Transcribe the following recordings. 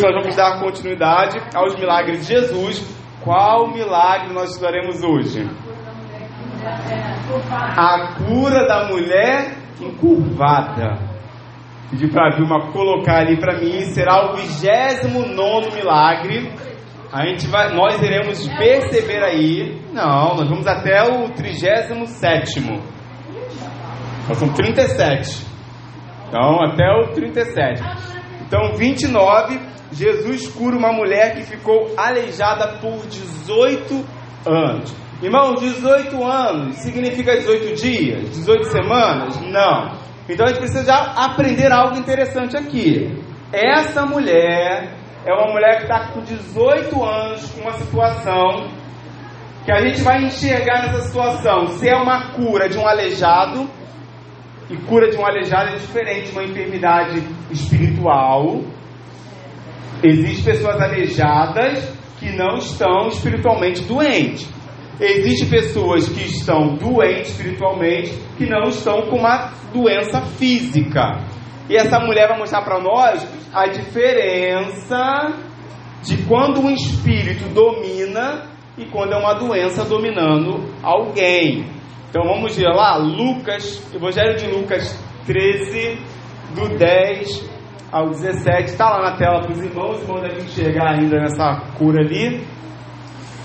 nós vamos dar continuidade aos milagres de Jesus. Qual milagre nós estudaremos hoje? A cura da mulher encurvada. Pedi para a Vilma colocar ali para mim, será o 29 milagre. A gente vai, nós iremos perceber aí. Não, nós vamos até o 37. Nós são 37. Então, até o 37. Então, 29, Jesus cura uma mulher que ficou aleijada por 18 anos. Irmão, 18 anos significa 18 dias? 18 semanas? Não. Então a gente precisa já aprender algo interessante aqui. Essa mulher é uma mulher que está com 18 anos com uma situação que a gente vai enxergar nessa situação se é uma cura de um aleijado e cura de um aleijado é diferente de uma enfermidade espiritual. Existem pessoas aleijadas que não estão espiritualmente doentes. Existem pessoas que estão doentes espiritualmente que não estão com uma doença física. E essa mulher vai mostrar para nós a diferença de quando um espírito domina e quando é uma doença dominando alguém. Então vamos ver lá, Lucas, Evangelho de Lucas 13, do 10 ao 17. Está lá na tela para os irmãos, os irmãos devem chegar ainda nessa cura ali.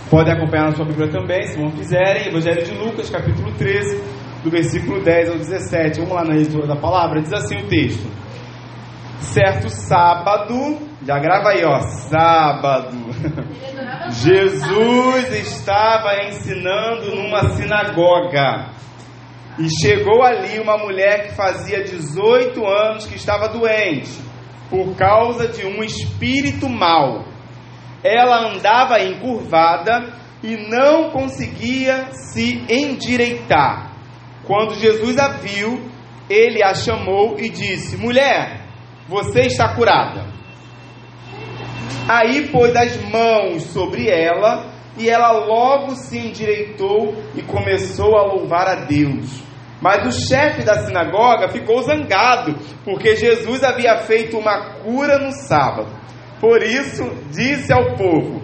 Podem acompanhar na sua Bíblia também, se não quiserem. Evangelho de Lucas, capítulo 13, do versículo 10 ao 17. Vamos lá na leitura da palavra. Diz assim o texto: Certo sábado, já grava aí, ó, sábado. Jesus estava ensinando numa sinagoga. E chegou ali uma mulher que fazia 18 anos que estava doente, por causa de um espírito mau. Ela andava encurvada e não conseguia se endireitar. Quando Jesus a viu, ele a chamou e disse: Mulher, você está curada. Aí pôs as mãos sobre ela e ela logo se endireitou e começou a louvar a Deus. Mas o chefe da sinagoga ficou zangado, porque Jesus havia feito uma cura no sábado. Por isso, disse ao povo: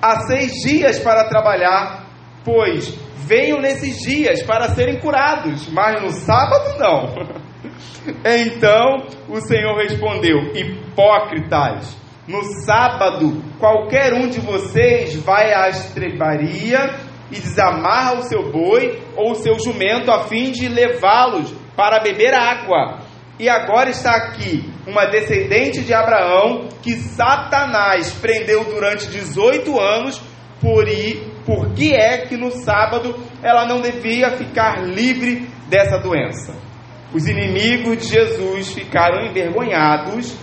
Há seis dias para trabalhar, pois venham nesses dias para serem curados, mas no sábado não. Então o Senhor respondeu: Hipócritas no sábado, qualquer um de vocês vai à estrebaria e desamarra o seu boi ou o seu jumento a fim de levá-los para beber água. E agora está aqui uma descendente de Abraão que Satanás prendeu durante 18 anos, por, ir, por que é que no sábado ela não devia ficar livre dessa doença? Os inimigos de Jesus ficaram envergonhados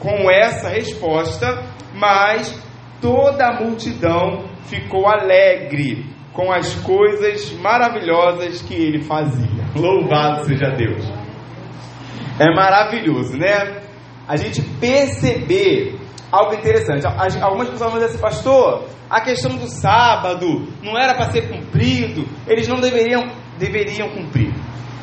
com essa resposta, mas toda a multidão ficou alegre com as coisas maravilhosas que ele fazia. Louvado seja Deus! É maravilhoso, né? A gente perceber algo interessante. Algumas pessoas vão dizer assim, pastor, a questão do sábado não era para ser cumprido, eles não deveriam, deveriam cumprir.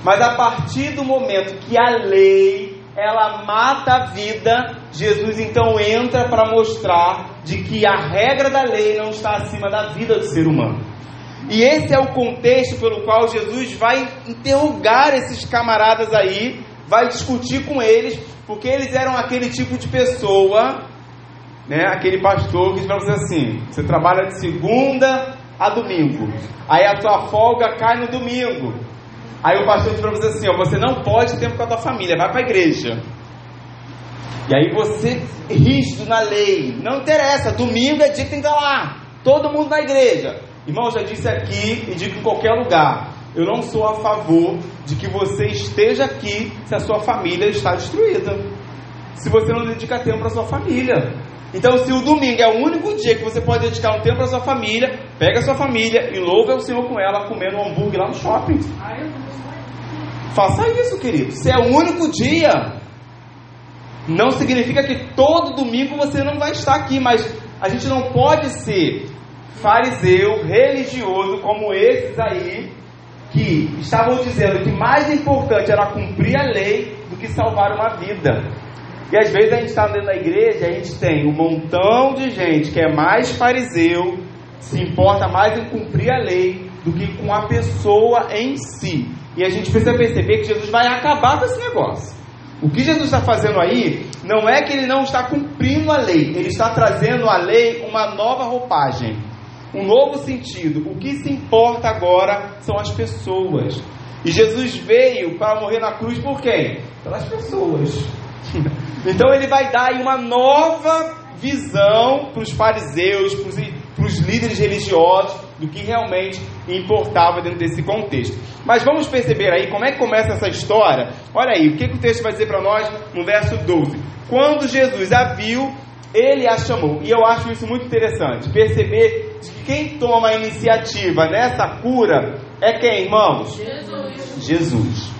Mas a partir do momento que a lei ela mata a vida, Jesus então entra para mostrar de que a regra da lei não está acima da vida do ser humano. E esse é o contexto pelo qual Jesus vai interrogar esses camaradas aí, vai discutir com eles, porque eles eram aquele tipo de pessoa, né, aquele pastor que diz para você assim: você trabalha de segunda a domingo, aí a tua folga cai no domingo. Aí o pastor diz para você assim: ó, você não pode ter tempo com a tua família, vai para a igreja. E aí você, rígido na lei, não interessa, domingo é dia que tem que estar lá, todo mundo na igreja. Irmão, já disse aqui e digo em qualquer lugar: eu não sou a favor de que você esteja aqui se a sua família está destruída. Se você não dedica tempo para sua família. Então, se o domingo é o único dia que você pode dedicar um tempo para sua família, pega a sua família e louve o Senhor com ela comendo um hambúrguer lá no shopping. Faça isso, querido. Se é o único dia, não significa que todo domingo você não vai estar aqui, mas a gente não pode ser fariseu, religioso, como esses aí, que estavam dizendo que mais importante era cumprir a lei do que salvar uma vida. E às vezes a gente está dentro da igreja, a gente tem um montão de gente que é mais fariseu, se importa mais em cumprir a lei do que com a pessoa em si. E a gente precisa perceber que Jesus vai acabar com esse negócio. O que Jesus está fazendo aí não é que ele não está cumprindo a lei, ele está trazendo à lei uma nova roupagem, um novo sentido. O que se importa agora são as pessoas. E Jesus veio para morrer na cruz por quem? Pelas pessoas. Então ele vai dar uma nova visão para os fariseus, para os líderes religiosos, do que realmente importava dentro desse contexto. Mas vamos perceber aí como é que começa essa história. Olha aí, o que, que o texto vai dizer para nós no verso 12. Quando Jesus a viu, ele a chamou. E eu acho isso muito interessante. Perceber quem toma a iniciativa nessa cura é quem, irmãos? Jesus. Jesus.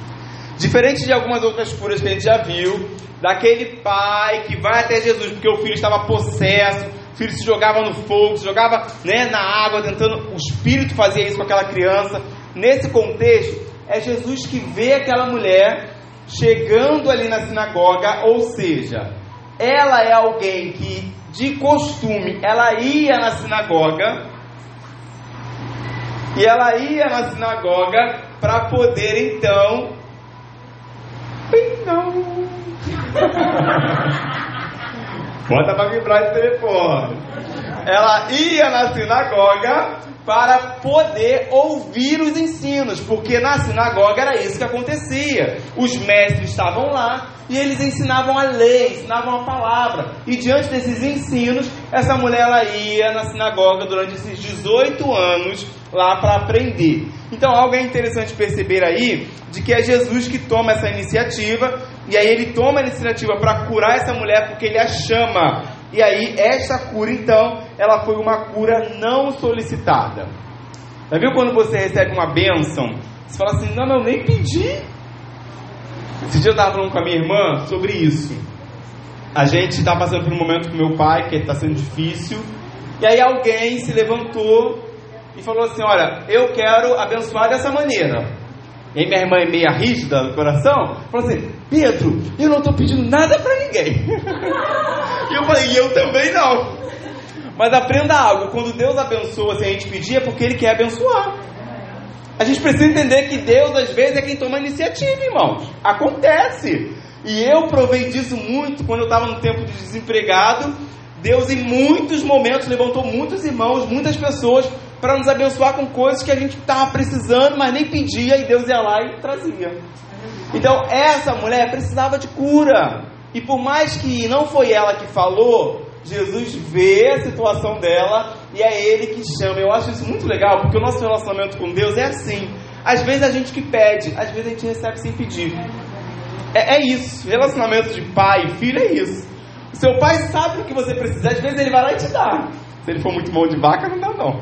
Diferente de algumas outras curas que a gente já viu, daquele pai que vai até Jesus porque o filho estava possesso, o filho se jogava no fogo, se jogava né, na água, tentando. O espírito fazia isso com aquela criança. Nesse contexto, é Jesus que vê aquela mulher chegando ali na sinagoga, ou seja, ela é alguém que de costume ela ia na sinagoga e ela ia na sinagoga para poder então não Bota para vibrar esse telefone. Ela ia na sinagoga para poder ouvir os ensinos, porque na sinagoga era isso que acontecia. Os mestres estavam lá e eles ensinavam a lei, ensinavam a palavra. E diante desses ensinos, essa mulher ela ia na sinagoga durante esses 18 anos lá para aprender. Então, algo é interessante perceber aí de que é Jesus que toma essa iniciativa e aí ele toma a iniciativa para curar essa mulher porque ele a chama. E aí essa cura então, ela foi uma cura não solicitada. Já viu quando você recebe uma bênção? Você fala assim: "Não, eu nem pedi". Esse dia eu estava falando com a minha irmã sobre isso. A gente está passando por um momento com meu pai que está sendo difícil. E aí alguém se levantou e falou assim: Olha, eu quero abençoar dessa maneira. E aí minha irmã é meia rígida no coração, falou assim, Pedro, eu não estou pedindo nada para ninguém. e eu falei, e eu também não. Mas aprenda algo, quando Deus abençoa sem a gente pedir, é porque Ele quer abençoar. A gente precisa entender que Deus, às vezes, é quem toma a iniciativa, irmãos. Acontece. E eu provei disso muito quando eu estava no tempo de desempregado. Deus, em muitos momentos, levantou muitos irmãos, muitas pessoas para nos abençoar com coisas que a gente estava precisando, mas nem pedia, e Deus ia lá e trazia. Então, essa mulher precisava de cura. E por mais que não foi ela que falou, Jesus vê a situação dela e é ele que chama. Eu acho isso muito legal, porque o nosso relacionamento com Deus é assim. Às vezes a gente que pede, às vezes a gente recebe sem pedir. É, é isso. Relacionamento de pai e filho é isso. Seu pai sabe o que você precisa, às vezes ele vai lá e te dá. Se ele for muito mão de vaca, não dá não.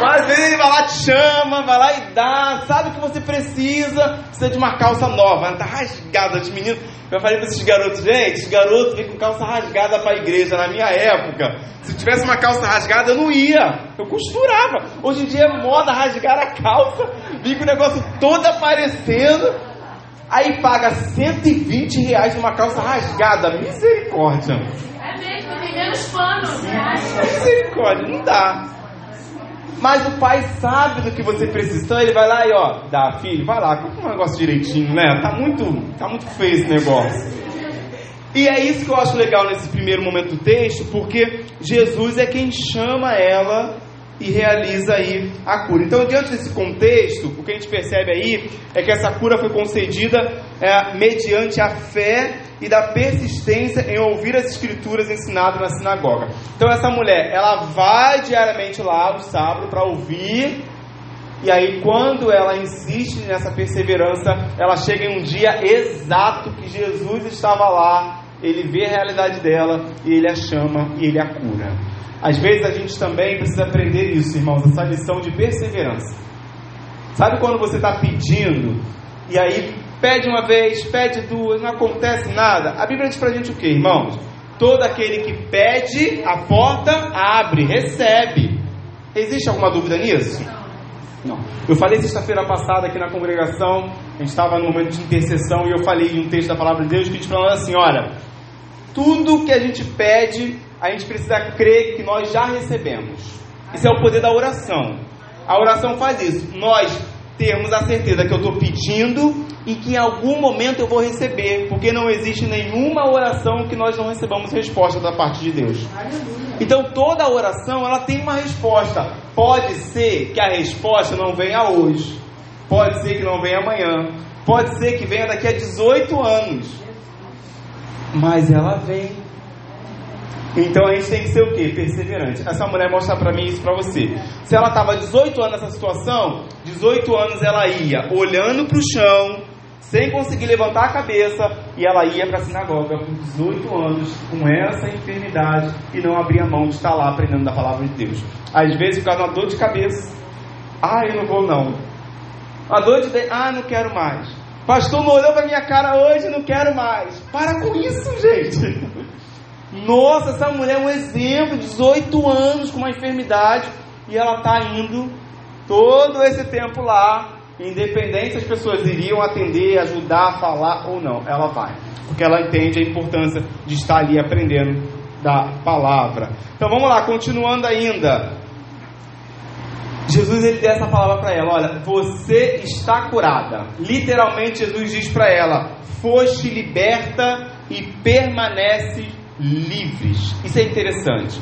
Mas ele vai lá, te chama, vai lá e dá, sabe o que você precisa, precisa de uma calça nova, tá rasgada de menino. Eu falei para esses garotos, gente, garoto vem com calça rasgada para a igreja na minha época. Se tivesse uma calça rasgada, eu não ia. Eu costurava. Hoje em dia é moda rasgar a calça, vem com o negócio todo aparecendo. Aí paga 120 reais numa calça rasgada. Misericórdia. Menos pano. Misericórdia, não dá. Mas o pai sabe do que você precisa. Então ele vai lá e ó, dá, filho, vai lá, compra um negócio direitinho, né? Tá muito, tá muito feio esse negócio. E é isso que eu acho legal nesse primeiro momento do texto, porque Jesus é quem chama ela e realiza aí a cura. Então, diante desse contexto, o que a gente percebe aí é que essa cura foi concedida é, mediante a fé e da persistência em ouvir as escrituras ensinadas na sinagoga. Então, essa mulher, ela vai diariamente lá no sábado para ouvir. E aí, quando ela insiste nessa perseverança, ela chega em um dia exato que Jesus estava lá, ele vê a realidade dela e ele a chama e ele a cura. Às vezes a gente também precisa aprender isso, irmãos, essa lição de perseverança. Sabe quando você está pedindo e aí pede uma vez, pede duas, não acontece nada? A Bíblia diz pra gente o que, irmãos? Todo aquele que pede, a porta abre, recebe. Existe alguma dúvida nisso? Não. Eu falei sexta-feira passada aqui na congregação, a gente estava no momento de intercessão e eu falei em um texto da palavra de Deus que diz para nós assim: olha, tudo que a gente pede, a gente precisa crer que nós já recebemos. Isso é o poder da oração. A oração faz isso. Nós termos a certeza que eu estou pedindo e que em algum momento eu vou receber, porque não existe nenhuma oração que nós não recebamos resposta da parte de Deus. Então toda oração ela tem uma resposta. Pode ser que a resposta não venha hoje, pode ser que não venha amanhã, pode ser que venha daqui a 18 anos, mas ela vem. Então a gente tem que ser o quê? Perseverante. Essa mulher mostra para mim isso para você. Se ela estava 18 anos nessa situação, 18 anos ela ia olhando para o chão, sem conseguir levantar a cabeça, e ela ia para a sinagoga com 18 anos, com essa enfermidade, e não abria mão de estar lá aprendendo da palavra de Deus. Às vezes fica uma dor de cabeça, ah, eu não vou não. Uma dor de ah, não quero mais. Pastor não olhou para minha cara hoje, não quero mais. Para com isso, gente. Nossa, essa mulher é um exemplo, 18 anos com uma enfermidade, e ela está indo todo esse tempo lá, independente se as pessoas iriam atender, ajudar, falar ou não, ela vai, porque ela entende a importância de estar ali aprendendo da palavra. Então vamos lá, continuando ainda. Jesus ele deu essa palavra para ela: Olha, você está curada. Literalmente, Jesus diz para ela: Foste liberta e permanece livres. Isso é interessante,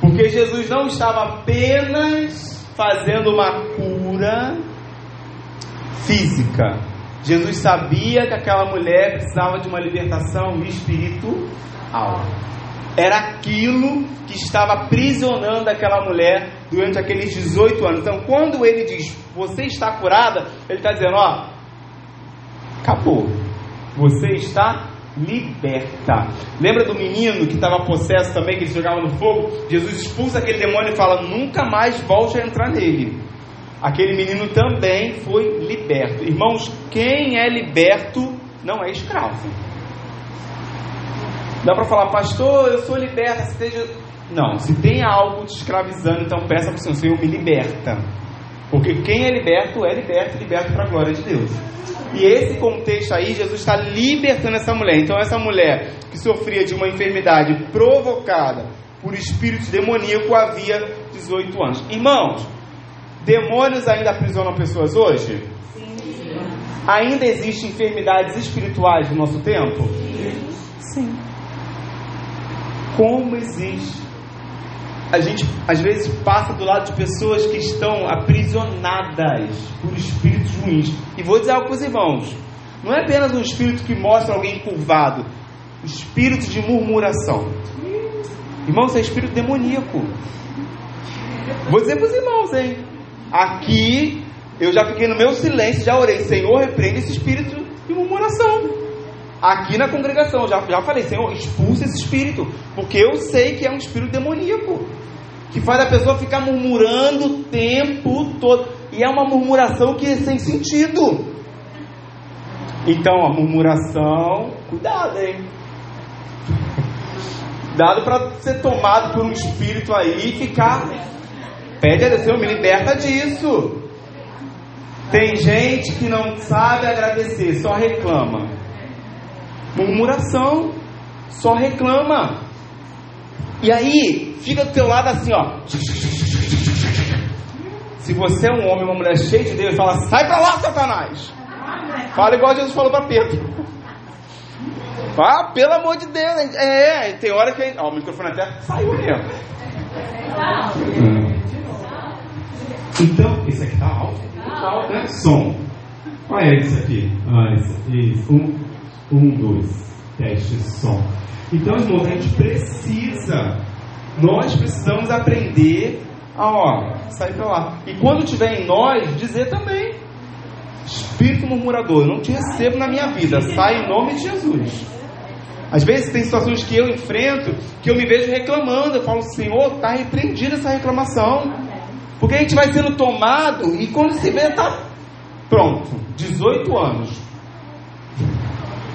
porque Jesus não estava apenas fazendo uma cura física. Jesus sabia que aquela mulher precisava de uma libertação espiritual. Era aquilo que estava aprisionando aquela mulher durante aqueles 18 anos. Então, quando ele diz, você está curada, ele está dizendo, ó, acabou. Você está liberta. Lembra do menino que estava possesso também, que ele jogava no fogo? Jesus expulsa aquele demônio e fala: nunca mais volte a entrar nele. Aquele menino também foi liberto. Irmãos, quem é liberto não é escravo. Dá para falar, pastor, eu sou liberta. Esteja... Não, se tem algo te escravizando, então peça para o Senhor, Senhor, me liberta. Porque quem é liberto é liberto e liberto para a glória de Deus. E esse contexto aí, Jesus está libertando essa mulher. Então, essa mulher que sofria de uma enfermidade provocada por espírito demoníaco havia 18 anos. Irmãos, demônios ainda aprisionam pessoas hoje? Sim. Ainda existem enfermidades espirituais no nosso tempo? Sim. Como existe? A gente às vezes passa do lado de pessoas que estão aprisionadas por espíritos ruins. E vou dizer algo para os irmãos: não é apenas um espírito que mostra alguém curvado, espírito de murmuração. Irmãos, é espírito demoníaco. Vou dizer para os irmãos, hein? Aqui eu já fiquei no meu silêncio, já orei, Senhor, repreende esse espírito de murmuração aqui na congregação. Já, já falei, Senhor, expulsa esse espírito, porque eu sei que é um espírito demoníaco, que faz a pessoa ficar murmurando o tempo todo, e é uma murmuração que é sem sentido. Então, a murmuração, cuidado, hein? Cuidado para ser tomado por um espírito aí e ficar. Pede a Deus, Senhor, me liberta disso. Tem gente que não sabe agradecer, só reclama. Murmuração, só reclama. E aí, fica do teu lado assim, ó. Se você é um homem, uma mulher cheia de Deus, fala: sai pra lá, Satanás. Fala igual Jesus falou para Pedro. Ah, pelo amor de Deus. É, tem hora que. Ó, o microfone até saiu mesmo. Então, esse aqui tá alto. Tá alto, né? Som. Qual é esse aqui? Ah, esse aqui. Um, um, dois. Teste som. Então, irmãos, a gente precisa. Nós precisamos aprender a, ó, sair para lá. E quando tiver em nós, dizer também. Espírito murmurador, não te recebo na minha vida. Sai em nome de Jesus. Às vezes tem situações que eu enfrento que eu me vejo reclamando. Eu falo, Senhor, está repreendida essa reclamação. Porque a gente vai sendo tomado e quando se vê, tá pronto. 18 anos.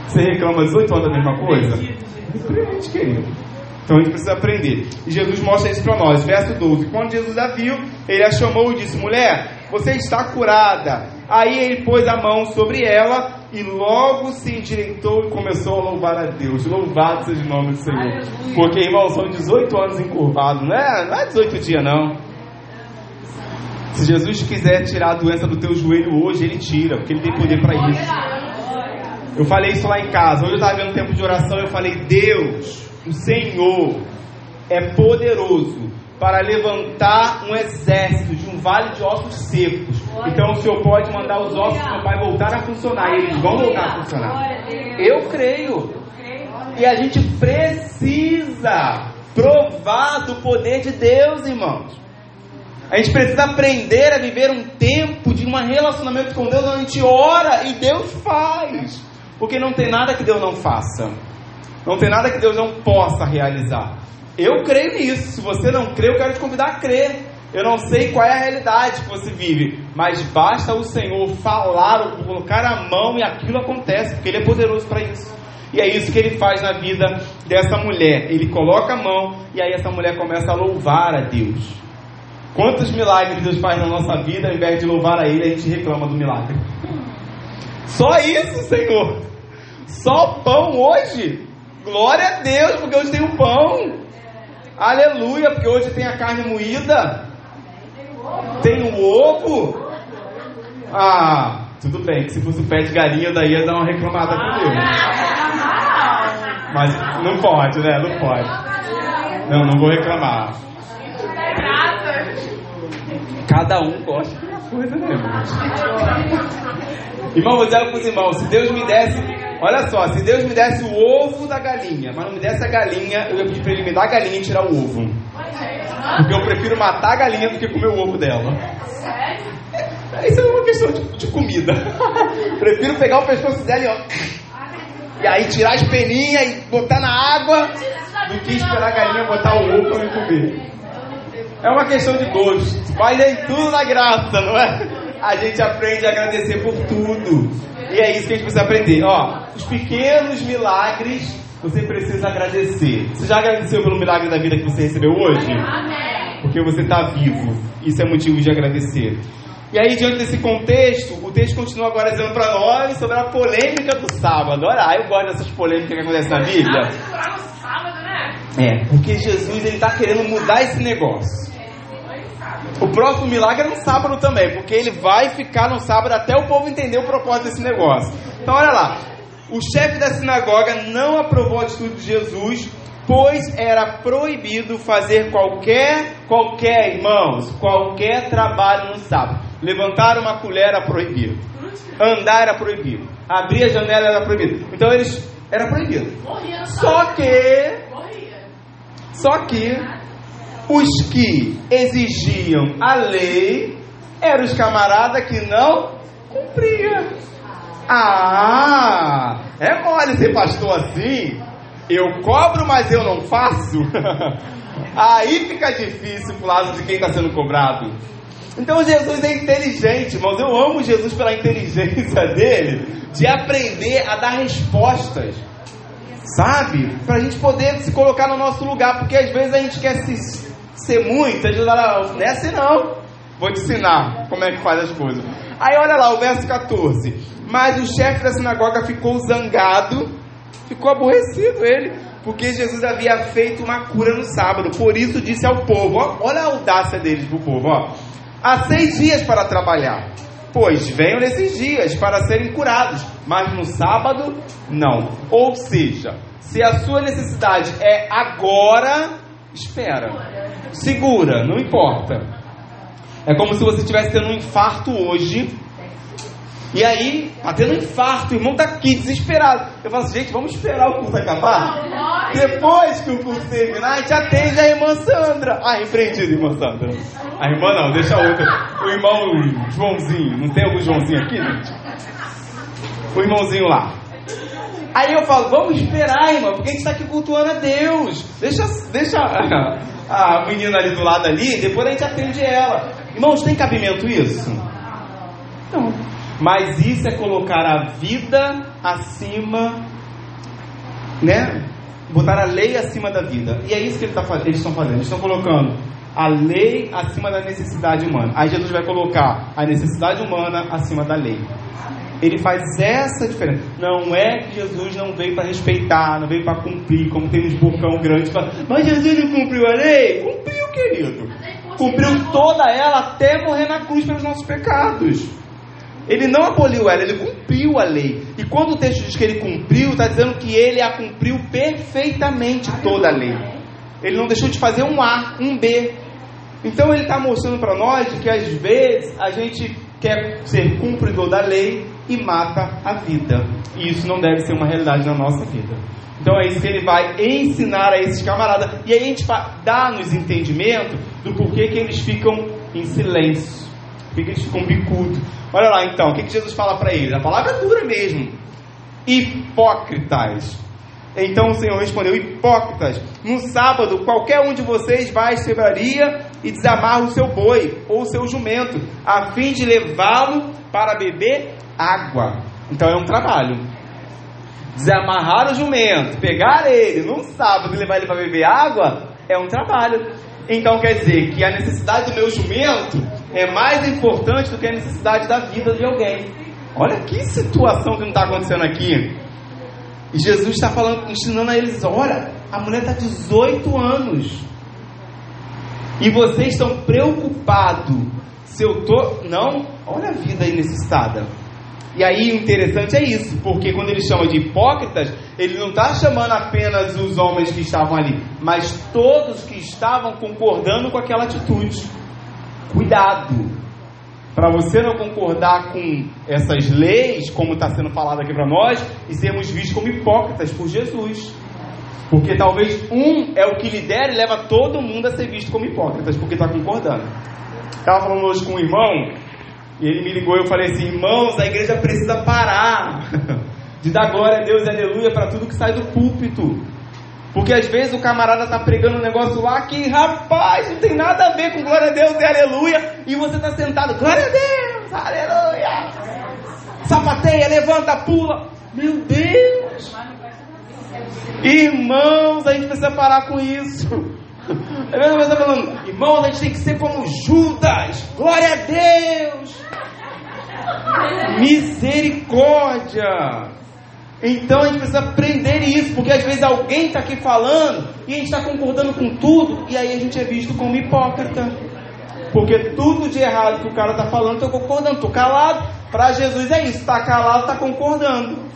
Você reclama 18 anos da mesma coisa? Repreende, querido. Então a gente precisa aprender. E Jesus mostra isso para nós. Verso 12. Quando Jesus a viu, ele a chamou e disse: Mulher, você está curada. Aí ele pôs a mão sobre ela e logo se endireitou e começou a louvar a Deus. Louvado seja o nome do Senhor. Porque, irmão, são 18 anos encurvados, não é, não é 18 dias, não. Se Jesus quiser tirar a doença do teu joelho hoje, Ele tira, porque Ele tem poder para isso. Eu falei isso lá em casa. Hoje eu estava vendo um tempo de oração e eu falei: Deus, o Senhor, é poderoso para levantar um exército de um vale de ossos secos. Então o Senhor pode mandar os ossos do meu pai voltar a funcionar. E eles vão voltar a funcionar. Eu creio. E a gente precisa provar do poder de Deus, irmãos. A gente precisa aprender a viver um tempo de um relacionamento com Deus onde a gente ora e Deus faz. Porque não tem nada que Deus não faça. Não tem nada que Deus não possa realizar. Eu creio nisso. Se você não crê, eu quero te convidar a crer. Eu não sei qual é a realidade que você vive, mas basta o Senhor falar, colocar a mão e aquilo acontece, porque Ele é poderoso para isso. E é isso que Ele faz na vida dessa mulher. Ele coloca a mão e aí essa mulher começa a louvar a Deus. Quantos milagres Deus faz na nossa vida, ao invés de louvar a Ele, a gente reclama do milagre. Só isso, Senhor. Só pão hoje. Glória a Deus, porque hoje tem o pão. Aleluia, porque hoje tem a carne moída. Tem o ovo. Ah, tudo bem, que se fosse o pé de galinha, daí ia dar uma reclamada com Deus. Mas não pode, né? Não pode. Não, não vou reclamar. Cada um gosta de uma coisa, né, irmão? Irmão, vou dizer para os irmãos: se Deus me desse, olha só, se Deus me desse o ovo da galinha, mas não me desse a galinha, eu ia pedir para ele me dar a galinha e tirar o ovo. Porque eu prefiro matar a galinha do que comer o ovo dela. Isso é uma questão de, de comida. prefiro pegar o pescoço dela e ó. E aí tirar as peninhas e botar na água do que esperar a galinha botar o ovo para me comer. É uma questão de gosto. Mas nem tudo na graça, não é? A gente aprende a agradecer por tudo. E é isso que a gente precisa aprender. Ó, os pequenos milagres você precisa agradecer. Você já agradeceu pelo milagre da vida que você recebeu hoje? Porque você está vivo. Isso é motivo de agradecer. E aí, diante desse contexto, o texto continua agora dizendo para nós sobre a polêmica do sábado. Olha, eu gosto dessas polêmicas que acontecem na Bíblia. É, porque Jesus ele está querendo mudar esse negócio. O próximo milagre é no sábado também, porque ele vai ficar no sábado até o povo entender o propósito desse negócio. Então, olha lá. O chefe da sinagoga não aprovou a atitude de Jesus, pois era proibido fazer qualquer, qualquer, irmãos, qualquer trabalho no sábado. Levantar uma colher era proibido. Andar era proibido. Abrir a janela era proibido. Então eles era proibido. Só que só que os que exigiam a lei eram os camaradas que não cumpriam. Ah, é mole ser pastor assim? Eu cobro, mas eu não faço? Aí fica difícil pro lado de quem está sendo cobrado. Então Jesus é inteligente, irmãos. Eu amo Jesus pela inteligência dele de aprender a dar respostas sabe? Para a gente poder se colocar no nosso lugar, porque às vezes a gente quer se, ser muito, a gente fala, não é assim não, vou te ensinar como é que faz as coisas. Aí olha lá o verso 14: Mas o chefe da sinagoga ficou zangado, ficou aborrecido ele, porque Jesus havia feito uma cura no sábado, por isso disse ao povo: ó, olha a audácia deles pro povo, ó, há seis dias para trabalhar. Pois venham nesses dias para serem curados, mas no sábado não. Ou seja, se a sua necessidade é agora, espera. Segura, não importa. É como se você estivesse tendo um infarto hoje. E aí, tá tendo um infarto, o irmão tá aqui desesperado. Eu falo assim, gente, vamos esperar o curso acabar? Depois que o curso terminar, a gente atende a irmã Sandra. Ah, repreendido, irmã Sandra. A irmã não, deixa a outra. O irmão Joãozinho. Não tem algum Joãozinho aqui, gente? O irmãozinho lá. Aí eu falo, vamos esperar, irmã, porque a gente está aqui cultuando a Deus. Deixa, deixa a, a menina ali do lado ali, depois a gente atende ela. Irmãos, tem cabimento isso? Não. Mas isso é colocar a vida acima, né? Botar a lei acima da vida. E é isso que ele tá, eles estão fazendo. Eles estão colocando a lei acima da necessidade humana. Aí Jesus vai colocar a necessidade humana acima da lei. Ele faz essa diferença. Não é que Jesus não veio para respeitar, não veio para cumprir, como tem uns bocão grande. Mas Jesus não cumpriu a lei? Cumpriu, querido. Cumpriu toda ela até morrer na cruz pelos nossos pecados. Ele não aboliu ela, ele cumpriu a lei. E quando o texto diz que ele cumpriu, está dizendo que ele a cumpriu perfeitamente toda a lei. Ele não deixou de fazer um A, um B. Então ele está mostrando para nós que às vezes a gente quer ser cumpridor da lei e mata a vida. E isso não deve ser uma realidade na nossa vida. Então é isso que ele vai ensinar a esses camaradas. E aí a gente dá-nos entendimento do porquê que eles ficam em silêncio. Por que eles ficam bicudos. Olha lá então, o que, Jesus fala para eles? A palavra é dura mesmo. Hipócritas. Então o Senhor respondeu: Hipócritas, no sábado qualquer um de vocês vai à cevaria e desamarra o seu boi ou o seu jumento, a fim de levá-lo para beber água. Então é um trabalho. Desamarrar o jumento, pegar ele num sábado e levar ele para beber água é um trabalho. Então quer dizer que a necessidade do meu jumento é mais importante do que a necessidade da vida de alguém. Olha que situação que não está acontecendo aqui. E Jesus está falando, ensinando a eles: olha, a mulher está 18 anos. E vocês estão preocupados se eu tô. Não, olha a vida aí necessitada. E aí o interessante é isso, porque quando ele chama de hipócritas, ele não está chamando apenas os homens que estavam ali, mas todos que estavam concordando com aquela atitude. Cuidado! Para você não concordar com essas leis, como está sendo falado aqui para nós, e sermos vistos como hipócritas por Jesus. Porque talvez um é o que lidera e leva todo mundo a ser visto como hipócritas, porque está concordando. Estava falando hoje com um irmão, e ele me ligou e eu falei assim: irmãos, a igreja precisa parar de dar glória a Deus e aleluia para tudo que sai do púlpito. Porque às vezes o camarada está pregando um negócio lá que, rapaz, não tem nada a ver com glória a Deus e aleluia, e você está sentado, glória a Deus, aleluia, sapateia, levanta, pula, meu Deus, irmãos, a gente precisa parar com isso. É mesmo você falando, irmãos, a gente tem que ser como Judas, glória a Deus, misericórdia. Então a gente precisa aprender isso, porque às vezes alguém está aqui falando e a gente está concordando com tudo, e aí a gente é visto como hipócrita. Porque tudo de errado que o cara está falando, estou concordando, estou calado. Para Jesus é isso, está calado, está concordando.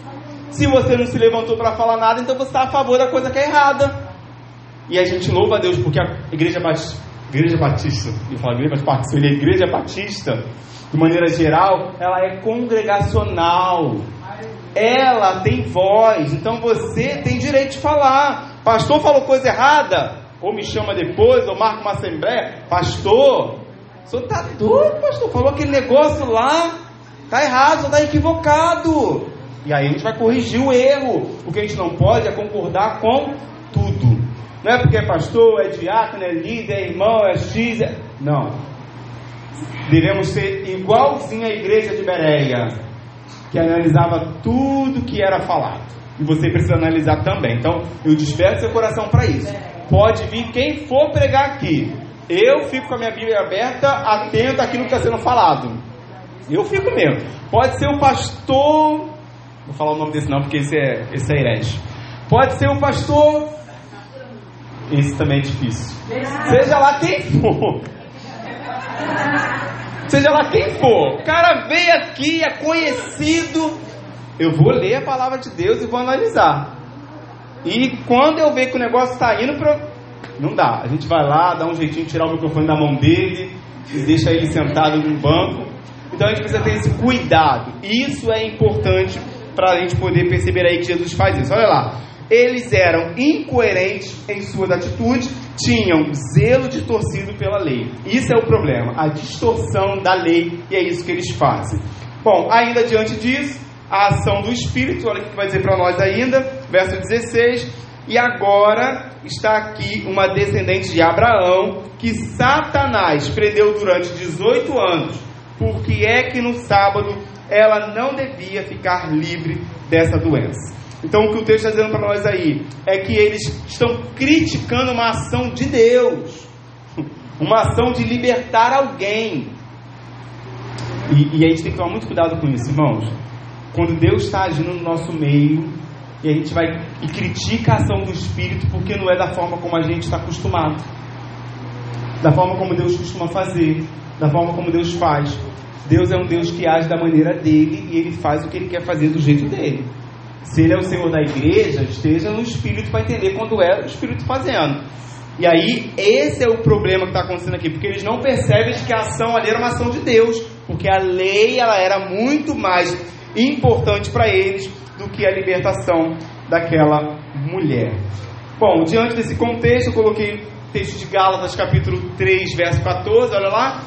Se você não se levantou para falar nada, então você está a favor da coisa que é errada. E a gente louva a Deus, porque a Igreja Batista, igreja Batista eu falo Igreja Batista, a Igreja Batista, de maneira geral, ela é congregacional ela tem voz, então você tem direito de falar. Pastor falou coisa errada, ou me chama depois, ou marca uma assembleia. Pastor, o senhor está doido, pastor? Falou aquele negócio lá, está errado, está equivocado. E aí a gente vai corrigir o erro. O que a gente não pode é concordar com tudo. Não é porque é pastor, é diácono, é líder, é irmão, é X. É... Não. Devemos ser igualzinho à igreja de Bereia que analisava tudo que era falado. E você precisa analisar também. Então, eu desperto seu coração para isso. Pode vir quem for pregar aqui. Eu fico com a minha Bíblia aberta, atento àquilo que está sendo falado. Eu fico mesmo. Pode ser o pastor. Vou falar o nome desse não, porque esse é, esse é herege. Pode ser o pastor. Esse também é difícil. Seja lá quem for seja lá quem for, o cara veio aqui, é conhecido, eu vou ler a palavra de Deus e vou analisar. E quando eu ver que o negócio está indo para. Não dá. A gente vai lá, dá um jeitinho de tirar o microfone da mão dele e deixa ele sentado no banco. Então a gente precisa ter esse cuidado. Isso é importante para a gente poder perceber aí que Jesus faz isso. Olha lá. Eles eram incoerentes em suas atitudes tinham zelo distorcido pela lei. Isso é o problema, a distorção da lei, e é isso que eles fazem. Bom, ainda diante disso, a ação do Espírito, olha o que vai dizer para nós ainda, verso 16. E agora está aqui uma descendente de Abraão que Satanás prendeu durante 18 anos. Porque é que no sábado ela não devia ficar livre dessa doença. Então, o que o texto está dizendo para nós aí é que eles estão criticando uma ação de Deus, uma ação de libertar alguém. E, e a gente tem que tomar muito cuidado com isso, irmãos. quando Deus está agindo no nosso meio e a gente vai e critica a ação do Espírito porque não é da forma como a gente está acostumado, da forma como Deus costuma fazer, da forma como Deus faz. Deus é um Deus que age da maneira dele e ele faz o que ele quer fazer do jeito dele. Se ele é o Senhor da igreja, esteja no Espírito para entender quando é o Espírito fazendo. E aí, esse é o problema que está acontecendo aqui, porque eles não percebem que a ação ali era uma ação de Deus, porque a lei ela era muito mais importante para eles do que a libertação daquela mulher. Bom, diante desse contexto, eu coloquei o texto de Gálatas, capítulo 3, verso 14, olha lá.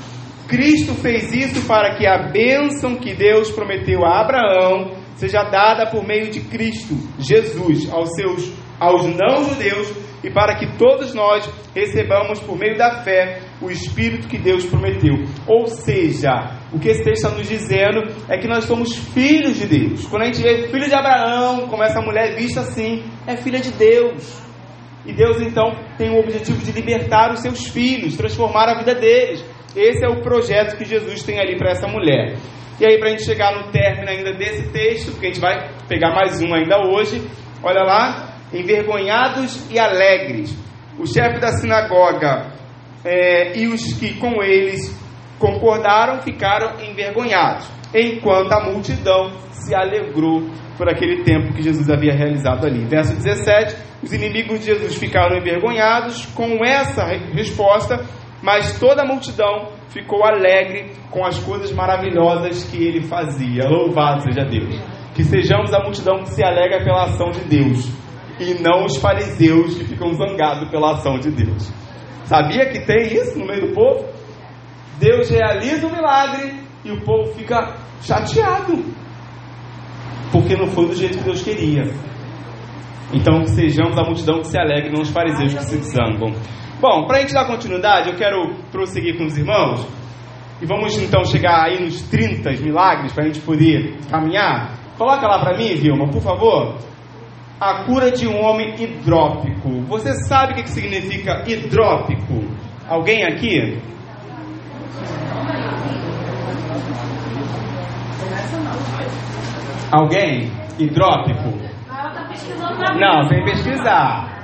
Cristo fez isso para que a bênção que Deus prometeu a Abraão seja dada por meio de Cristo, Jesus, aos seus aos não-judeus e para que todos nós recebamos por meio da fé o Espírito que Deus prometeu. Ou seja, o que esse texto está nos dizendo é que nós somos filhos de Deus. Quando a gente vê filho de Abraão, como essa mulher é vista assim, é filha de Deus. E Deus então tem o objetivo de libertar os seus filhos, transformar a vida deles. Esse é o projeto que Jesus tem ali para essa mulher. E aí, para a gente chegar no término ainda desse texto, porque a gente vai pegar mais um ainda hoje, olha lá, envergonhados e alegres. O chefe da sinagoga é, e os que com eles concordaram ficaram envergonhados, enquanto a multidão se alegrou por aquele tempo que Jesus havia realizado ali. Verso 17: Os inimigos de Jesus ficaram envergonhados com essa resposta, mas toda a multidão ficou alegre com as coisas maravilhosas que ele fazia. Louvado seja Deus. Que sejamos a multidão que se alegra pela ação de Deus e não os fariseus que ficam zangados pela ação de Deus. Sabia que tem isso no meio do povo? Deus realiza o milagre e o povo fica chateado, porque não foi do jeito que Deus queria. Então, sejamos a multidão que se alegra, não os fariseus que se zangam. Bom, para a gente dar continuidade, eu quero prosseguir com os irmãos. E vamos então chegar aí nos 30 milagres para a gente poder caminhar. Coloca lá para mim, Vilma, por favor a cura de um homem hidrópico. Você sabe o que significa hidrópico? Alguém aqui? Alguém? Hidrópico? Não, vem pesquisar.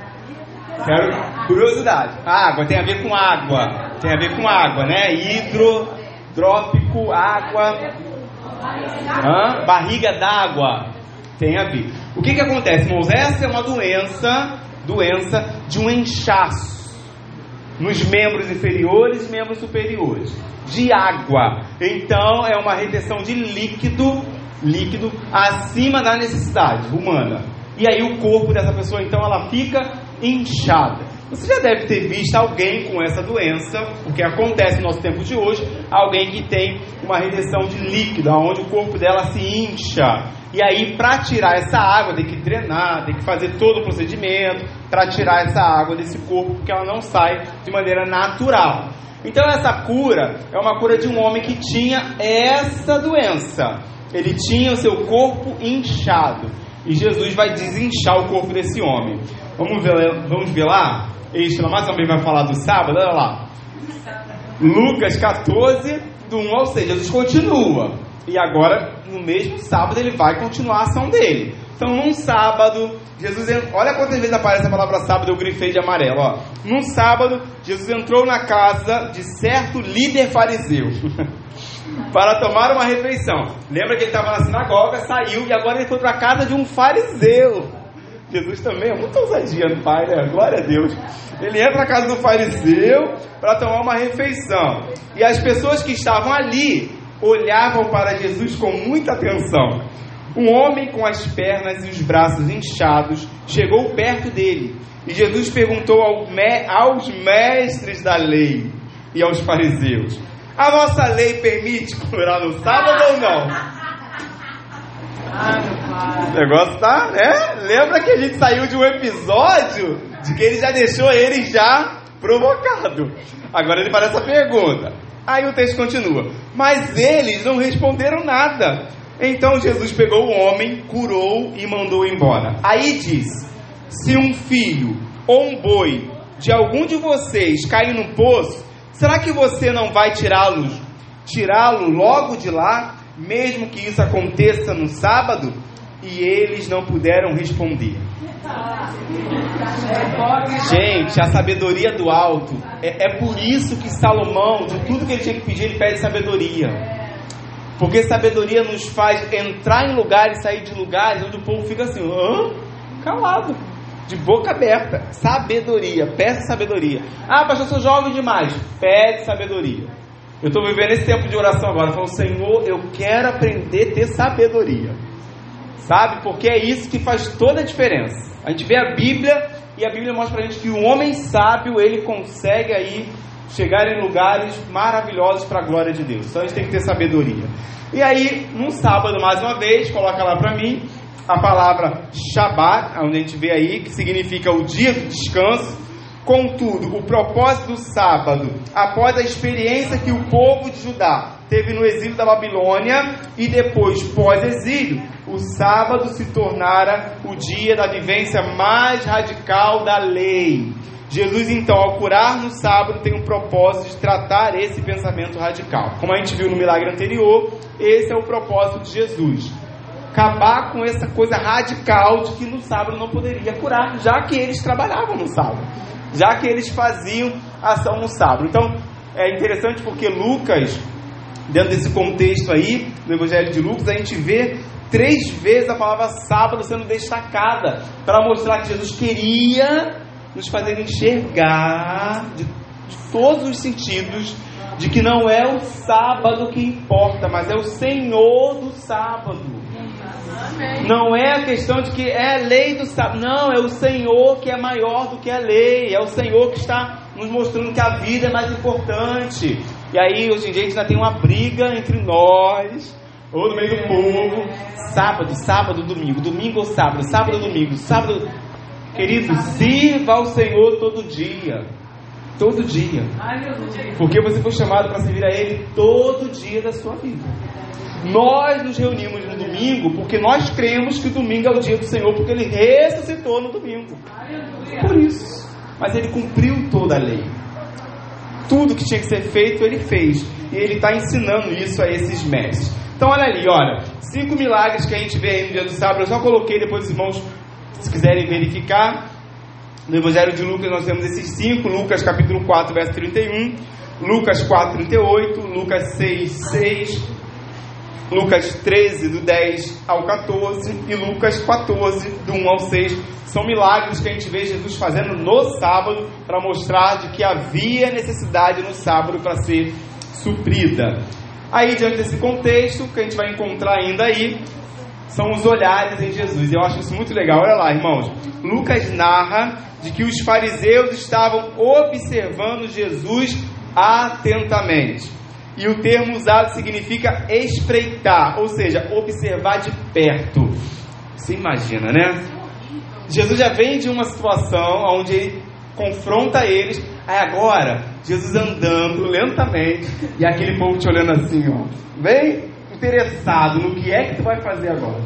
Quero curiosidade. Água tem a ver com água. Tem a ver com água, né? Hidrodrópico, água. Hã? Barriga d'água. Tem a ver. O que, que acontece, irmãos? Essa é uma doença, doença de um inchaço nos membros inferiores e membros superiores, de água. Então é uma retenção de líquido, líquido acima da necessidade humana. E aí o corpo dessa pessoa então ela fica inchada. Você já deve ter visto alguém com essa doença, o que acontece no nosso tempo de hoje, alguém que tem uma retenção de líquido, onde o corpo dela se incha. E aí, para tirar essa água, tem que drenar, tem que fazer todo o procedimento para tirar essa água desse corpo, porque ela não sai de maneira natural. Então, essa cura é uma cura de um homem que tinha essa doença. Ele tinha o seu corpo inchado. E Jesus vai desinchar o corpo desse homem. Vamos ver, vamos ver lá? Mais também vai falar do sábado, olha lá. Lucas 14, do 1 ao 6. Jesus continua. E agora, no mesmo sábado, ele vai continuar a ação dele. Então, num sábado, Jesus. Olha quantas vezes aparece a palavra sábado, eu grifei de amarelo. Ó. Num sábado, Jesus entrou na casa de certo líder fariseu para tomar uma refeição. Lembra que ele estava na sinagoga, saiu e agora ele foi para a casa de um fariseu. Jesus também é muito ousadia no Pai, né? Glória a Deus. Ele entra na casa do fariseu para tomar uma refeição. E as pessoas que estavam ali olhavam para Jesus com muita atenção. Um homem com as pernas e os braços inchados chegou perto dele. E Jesus perguntou aos mestres da lei e aos fariseus: A vossa lei permite curar no sábado ou não? O negócio tá, né? Lembra que a gente saiu de um episódio de que ele já deixou ele já provocado. Agora ele faz essa pergunta. Aí o texto continua. Mas eles não responderam nada. Então Jesus pegou o homem, curou e mandou embora. Aí diz: Se um filho ou um boi de algum de vocês cair no poço, será que você não vai tirá-lo, tirá-lo logo de lá? Mesmo que isso aconteça no sábado? E eles não puderam responder. Gente, a sabedoria do alto, é, é por isso que Salomão, de tudo que ele tinha que pedir, ele pede sabedoria. Porque sabedoria nos faz entrar em lugares sair de lugares onde o povo fica assim, hã? calado, de boca aberta. Sabedoria, peça sabedoria. Ah, pastor, eu sou jovem demais. Pede sabedoria. Eu estou vivendo esse tempo de oração agora. Falando, Senhor, eu quero aprender a ter sabedoria. Sabe? Porque é isso que faz toda a diferença. A gente vê a Bíblia e a Bíblia mostra pra gente que o homem sábio, ele consegue aí chegar em lugares maravilhosos para a glória de Deus. Então a gente tem que ter sabedoria. E aí, num sábado, mais uma vez, coloca lá para mim a palavra Shabat, onde a gente vê aí, que significa o dia do descanso. Contudo, o propósito do sábado, após a experiência que o povo de Judá teve no exílio da Babilônia e depois pós-exílio, o sábado se tornara o dia da vivência mais radical da lei. Jesus, então, ao curar no sábado, tem um propósito de tratar esse pensamento radical. Como a gente viu no milagre anterior, esse é o propósito de Jesus. Acabar com essa coisa radical de que no sábado não poderia curar, já que eles trabalhavam no sábado, já que eles faziam ação no sábado. Então, é interessante porque Lucas, dentro desse contexto aí, do Evangelho de Lucas, a gente vê três vezes a palavra sábado sendo destacada para mostrar que Jesus queria nos fazer enxergar de, de todos os sentidos de que não é o sábado que importa, mas é o Senhor do sábado. Não é a questão de que é lei do sábado, não, é o Senhor que é maior do que a lei, é o Senhor que está nos mostrando que a vida é mais importante. E aí, hoje em dia, a gente ainda tem uma briga entre nós, ou no meio do povo, sábado, sábado, domingo, domingo ou sábado, sábado domingo, sábado. Querido, sirva ao Senhor todo dia. Todo dia. Porque você foi chamado para servir a Ele todo dia da sua vida. Nós nos reunimos no domingo porque nós cremos que o domingo é o dia do Senhor, porque Ele ressuscitou no domingo. Por isso. Mas Ele cumpriu toda a lei. Tudo que tinha que ser feito, Ele fez. E Ele está ensinando isso a esses mestres. Então, olha ali, olha. Cinco milagres que a gente vê aí no dia do sábado. Eu só coloquei depois, os irmãos, se quiserem verificar. No Evangelho de Lucas nós temos esses cinco, Lucas capítulo 4, verso 31, Lucas 4, 38, Lucas 6, 6, Lucas 13, do 10 ao 14, e Lucas 14, do 1 ao 6. São milagres que a gente vê Jesus fazendo no sábado para mostrar de que havia necessidade no sábado para ser suprida. Aí, diante desse contexto, que a gente vai encontrar ainda aí, são os olhares em Jesus. Eu acho isso muito legal. Olha lá, irmãos. Lucas narra de que os fariseus estavam observando Jesus atentamente. E o termo usado significa espreitar, ou seja, observar de perto. Você imagina, né? Jesus já vem de uma situação onde ele confronta eles, aí agora, Jesus andando lentamente, e aquele povo te olhando assim, ó, bem interessado no que é que tu vai fazer agora.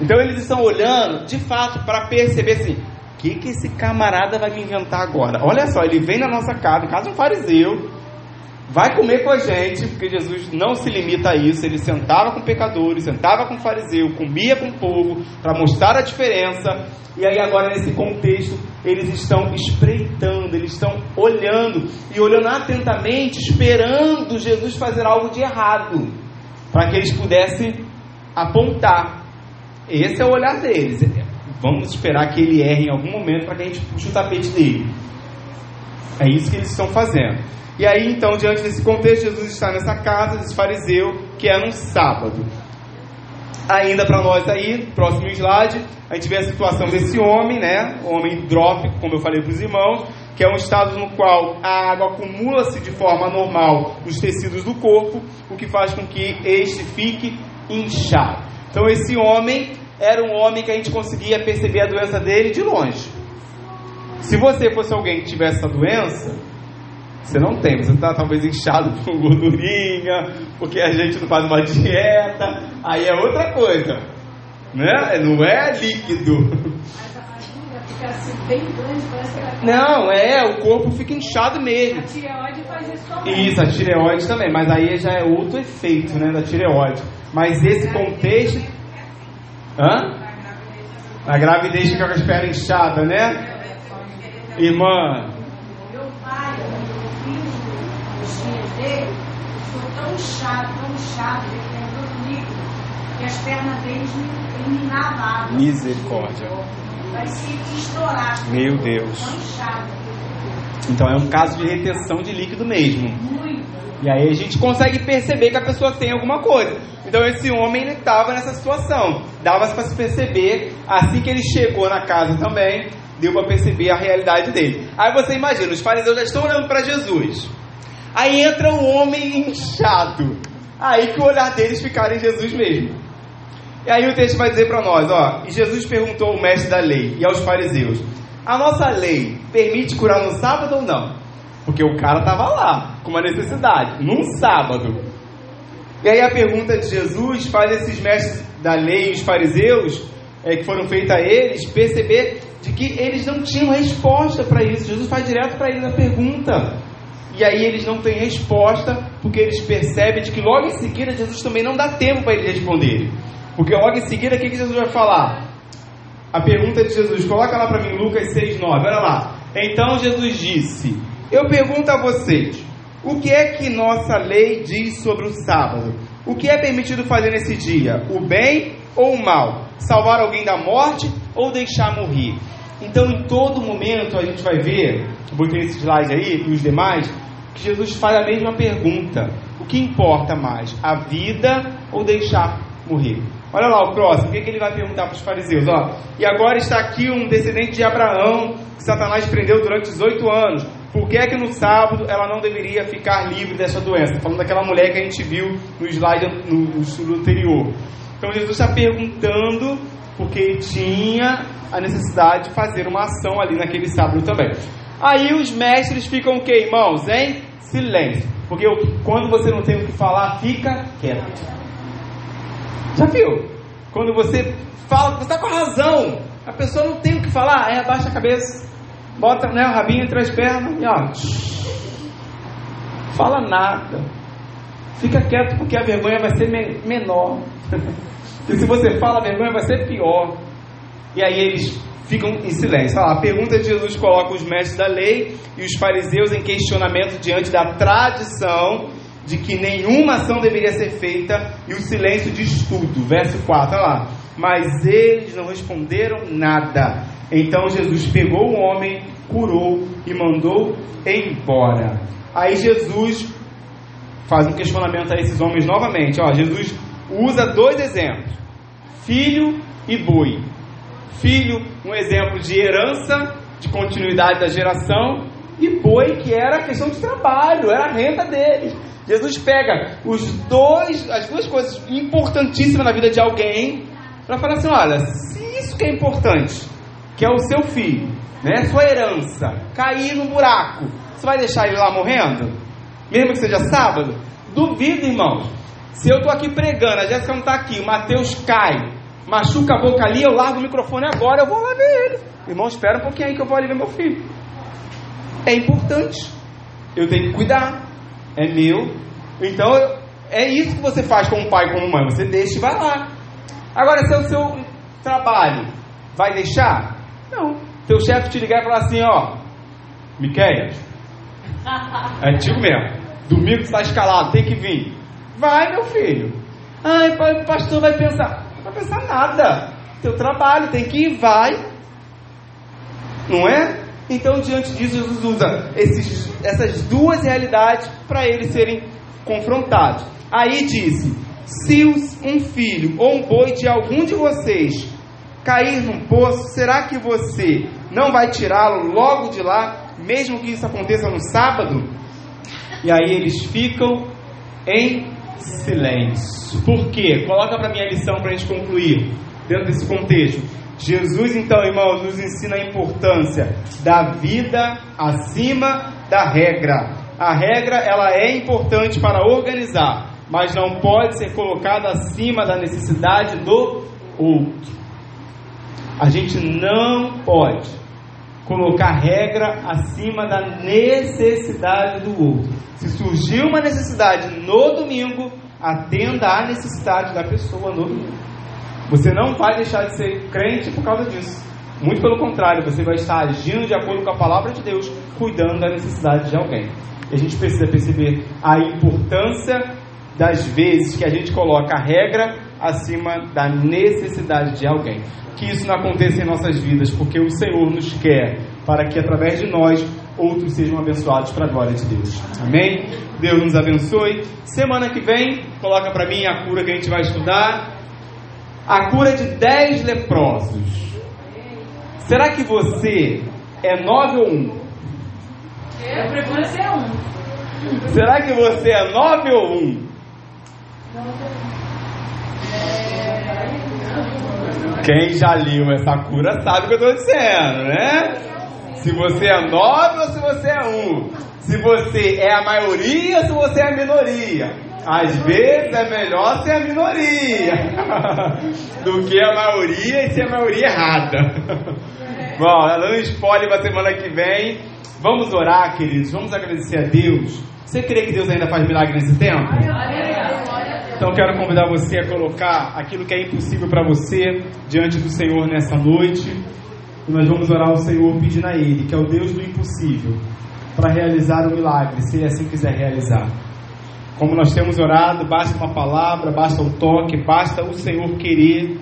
Então eles estão olhando, de fato, para perceber assim, que, que esse camarada vai me inventar agora? Olha só, ele vem na nossa casa, casa de um fariseu, vai comer com a gente, porque Jesus não se limita a isso, ele sentava com pecadores, sentava com fariseu, comia com o povo, para mostrar a diferença. E aí agora nesse contexto, eles estão espreitando, eles estão olhando e olhando atentamente, esperando Jesus fazer algo de errado, para que eles pudessem apontar. Esse é o olhar deles. Vamos esperar que ele erre em algum momento para que a gente puxe o tapete dele. É isso que eles estão fazendo. E aí, então, diante desse contexto, Jesus está nessa casa desse fariseu, que é num sábado. Ainda para nós aí, próximo slide, a gente vê a situação desse homem, né? Homem hidrópico, como eu falei para os irmãos, que é um estado no qual a água acumula-se de forma normal nos tecidos do corpo, o que faz com que este fique inchado. Então, esse homem era um homem que a gente conseguia perceber a doença dele de longe. Se você fosse alguém que tivesse essa doença, você não tem, você está talvez inchado com gordurinha, porque a gente não faz uma dieta, aí é outra coisa, né? Não é líquido. fica assim bem grande, parece que Não, é, o corpo fica inchado mesmo. A tireoide faz isso também. Isso, a tireoide também, mas aí já é outro efeito, né, da tireoide. Mas esse contexto. Hã? A gravidez fica com as pernas inchadas, né? Irmã, Meu pai, os dias dele, ficou tão inchado, tão inchado, ele tanto líquido, que as pernas deles eliminavam a água. Misericórdia. Parecia que estourar. Meu Deus. Tão inchado. Então é um caso de retenção de líquido mesmo. E aí a gente consegue perceber que a pessoa tem alguma coisa. Então esse homem estava nessa situação. Dava para se perceber, assim que ele chegou na casa também, deu para perceber a realidade dele. Aí você imagina, os fariseus já estão olhando para Jesus. Aí entra um homem inchado. Aí que o olhar deles ficaram em Jesus mesmo. E aí o texto vai dizer para nós, ó, e Jesus perguntou ao mestre da lei e aos fariseus: "A nossa lei permite curar no sábado ou não?" Porque o cara estava lá, com uma necessidade, num sábado. E aí a pergunta de Jesus faz esses mestres da lei, os fariseus, é, que foram feitas a eles, perceber de que eles não tinham resposta para isso. Jesus faz direto para eles a pergunta. E aí eles não têm resposta, porque eles percebem de que logo em seguida Jesus também não dá tempo para eles responderem. Porque logo em seguida o que, que Jesus vai falar? A pergunta de Jesus, coloca lá para mim Lucas 6,9, olha lá. Então Jesus disse: Eu pergunto a vocês, o que é que nossa lei diz sobre o sábado? O que é permitido fazer nesse dia? O bem ou o mal? Salvar alguém da morte ou deixar morrer? Então, em todo momento, a gente vai ver, botei esse slide aí e os demais, que Jesus faz a mesma pergunta: o que importa mais, a vida ou deixar morrer? Olha lá o próximo, o que, é que ele vai perguntar para os fariseus? Ó, e agora está aqui um descendente de Abraão que Satanás prendeu durante 18 anos. Por que é que no sábado ela não deveria ficar livre dessa doença? Falando daquela mulher que a gente viu no slide no, no anterior. Então Jesus está perguntando porque ele tinha a necessidade de fazer uma ação ali naquele sábado também. Aí os mestres ficam o que, irmãos? Em silêncio. Porque quando você não tem o que falar, fica quieto. Já viu? Quando você fala, você está com razão, a pessoa não tem o que falar, aí abaixa a cabeça, bota né, o rabinho entre as pernas e ó, fala nada. Fica quieto porque a vergonha vai ser me menor. e se você fala, a vergonha vai ser pior. E aí eles ficam em silêncio. A pergunta de Jesus coloca os mestres da lei e os fariseus em questionamento diante da tradição de que nenhuma ação deveria ser feita e o silêncio diz tudo. Verso 4, olha lá. Mas eles não responderam nada. Então Jesus pegou o homem, curou e mandou embora. Aí Jesus faz um questionamento a esses homens novamente. Ó, Jesus usa dois exemplos: filho e boi. Filho, um exemplo de herança, de continuidade da geração, boi, que era questão de trabalho, era a renda deles. Jesus pega os dois, as duas coisas importantíssimas na vida de alguém para falar assim: olha, se isso que é importante, que é o seu filho, né, sua herança, cair no buraco, você vai deixar ele lá morrendo? Mesmo que seja sábado? Duvido, irmãos. Se eu estou aqui pregando, a Jéssica não está aqui, o Mateus cai, machuca a boca ali, eu largo o microfone agora, eu vou lá ver ele. Irmão, espera um pouquinho aí que eu vou ali ver meu filho. É importante. Eu tenho que cuidar é meu. Então é isso que você faz como pai, como mãe. Você deixa e vai lá. Agora, se é o seu trabalho, vai deixar? Não. Teu chefe te ligar e falar assim, ó, Miquel, é antigo mesmo. Domingo está escalado, tem que vir. Vai, meu filho. Ai, o pastor vai pensar. Não vai pensar nada. Teu trabalho tem que ir, vai. Não é? Então, diante disso, Jesus usa esses, essas duas realidades para eles serem confrontados. Aí disse: Se um filho ou um boi de algum de vocês cair num poço, será que você não vai tirá-lo logo de lá, mesmo que isso aconteça no sábado? E aí eles ficam em silêncio. Por quê? Coloca para mim a lição para a gente concluir, dentro desse contexto. Jesus, então, irmão, nos ensina a importância da vida acima da regra. A regra, ela é importante para organizar, mas não pode ser colocada acima da necessidade do outro. A gente não pode colocar regra acima da necessidade do outro. Se surgiu uma necessidade no domingo, atenda à necessidade da pessoa no domingo. Você não vai deixar de ser crente por causa disso. Muito pelo contrário, você vai estar agindo de acordo com a palavra de Deus, cuidando da necessidade de alguém. E a gente precisa perceber a importância das vezes que a gente coloca a regra acima da necessidade de alguém. Que isso não aconteça em nossas vidas, porque o Senhor nos quer para que através de nós outros sejam abençoados para a glória de Deus. Amém? Deus nos abençoe. Semana que vem, coloca para mim a cura que a gente vai estudar. A cura de 10 leprosos. Será que você é 9 ou 1? Eu prefiro ser um. Será que você é 9 ou 1? Quem já leu essa cura sabe o que eu estou dizendo, né? Se você é 9 ou se você é 1. Se você é a maioria ou se você é a minoria. Às vezes é melhor ser a minoria do que a maioria e ser a maioria errada. Bom, dando spoiler para semana que vem. Vamos orar, queridos. Vamos agradecer a Deus. Você crê que Deus ainda faz milagre nesse tempo? Então quero convidar você a colocar aquilo que é impossível para você diante do Senhor nessa noite. E nós vamos orar ao Senhor pedindo a Ele, que é o Deus do impossível, para realizar o milagre, se Ele assim quiser realizar. Como nós temos orado, basta uma palavra, basta um toque, basta o Senhor querer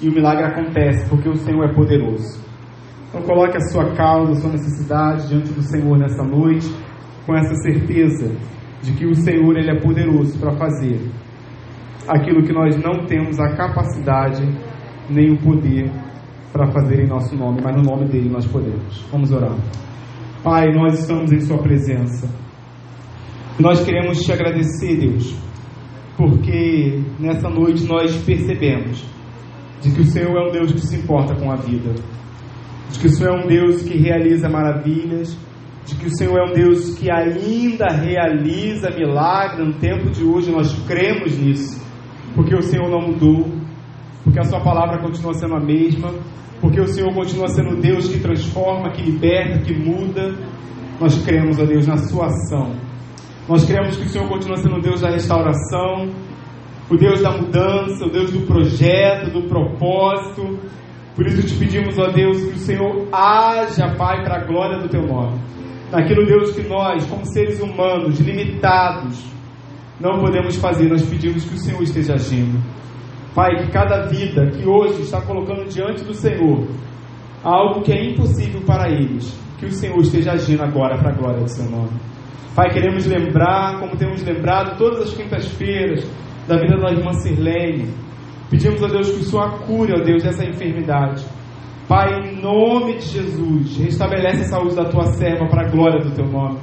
e o milagre acontece, porque o Senhor é poderoso. Então coloque a sua causa, a sua necessidade diante do Senhor nessa noite, com essa certeza de que o Senhor ele é poderoso para fazer aquilo que nós não temos a capacidade nem o poder para fazer em nosso nome, mas no nome dele nós podemos. Vamos orar. Pai, nós estamos em Sua presença. Nós queremos te agradecer, Deus, porque nessa noite nós percebemos de que o Senhor é um Deus que se importa com a vida, de que o Senhor é um Deus que realiza maravilhas, de que o Senhor é um Deus que ainda realiza milagre no tempo de hoje, nós cremos nisso porque o Senhor não mudou, porque a Sua palavra continua sendo a mesma, porque o Senhor continua sendo Deus que transforma, que liberta, que muda. Nós cremos, ó Deus, na Sua ação. Nós cremos que o Senhor continua sendo o Deus da restauração, o Deus da mudança, o Deus do projeto, do propósito. Por isso te pedimos, ó Deus, que o Senhor haja, Pai, para a glória do Teu nome. Naquilo, Deus, que nós, como seres humanos, limitados, não podemos fazer, nós pedimos que o Senhor esteja agindo. Pai, que cada vida que hoje está colocando diante do Senhor algo que é impossível para eles, que o Senhor esteja agindo agora para a glória do seu nome. Pai, queremos lembrar, como temos lembrado todas as quintas-feiras, da vida da irmã Sirlene. Pedimos a Deus que o Senhor cure, ó Deus, essa enfermidade. Pai, em nome de Jesus, restabelece a saúde da tua serva para a glória do teu nome.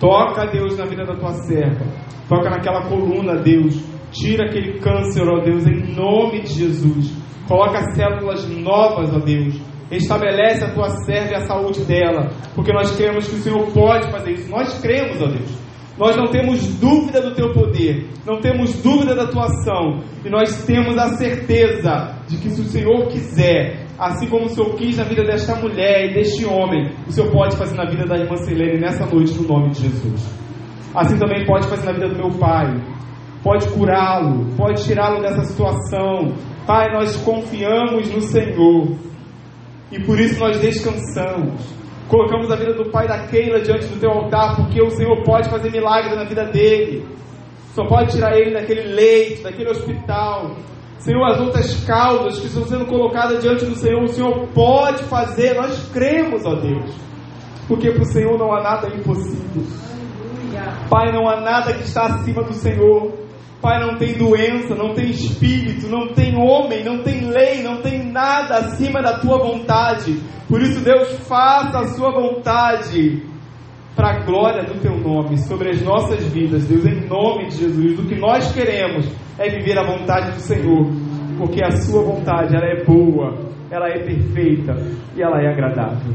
Toca, Deus, na vida da tua serva. Toca naquela coluna, Deus. Tira aquele câncer, ó Deus, em nome de Jesus. Coloca células novas, ó Deus. Estabelece a tua serva e a saúde dela. Porque nós cremos que o Senhor pode fazer isso. Nós cremos, ó Deus. Nós não temos dúvida do teu poder, não temos dúvida da tua ação, e nós temos a certeza de que se o Senhor quiser, assim como o Senhor quis na vida desta mulher e deste homem, o Senhor pode fazer na vida da irmã Selene nessa noite, no nome de Jesus. Assim também pode fazer na vida do meu pai, pode curá-lo, pode tirá-lo dessa situação. Pai, nós confiamos no Senhor e por isso nós descansamos. Colocamos a vida do pai da Keila diante do teu altar, porque o Senhor pode fazer milagre na vida dele. Só pode tirar ele daquele leito, daquele hospital. Senhor, as outras causas que estão sendo colocadas diante do Senhor, o Senhor pode fazer. Nós cremos, ó Deus. Porque para o Senhor não há nada impossível. Pai, não há nada que está acima do Senhor. Pai, não tem doença, não tem espírito, não tem homem, não tem lei, não tem nada acima da tua vontade. Por isso, Deus, faça a sua vontade para a glória do teu nome sobre as nossas vidas, Deus, em nome de Jesus. O que nós queremos é viver a vontade do Senhor, porque a sua vontade ela é boa, ela é perfeita e ela é agradável.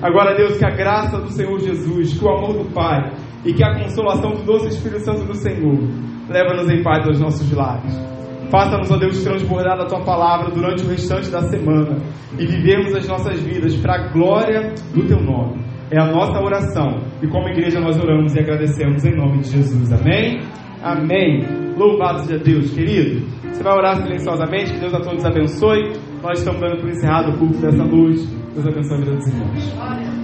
Agora, Deus, que a graça do Senhor Jesus, que o amor do Pai e que a consolação do doce Espírito Santo do Senhor leva-nos em paz aos nossos lares. Faça-nos, ó Deus, transbordar da tua palavra durante o restante da semana e vivermos as nossas vidas para a glória do teu nome. É a nossa oração e como igreja nós oramos e agradecemos em nome de Jesus. Amém? Amém. Louvado seja Deus, querido. Você vai orar silenciosamente, que Deus a todos abençoe. Nós estamos dando por encerrado o culto dessa noite. Deus abençoe a vida dos irmãos.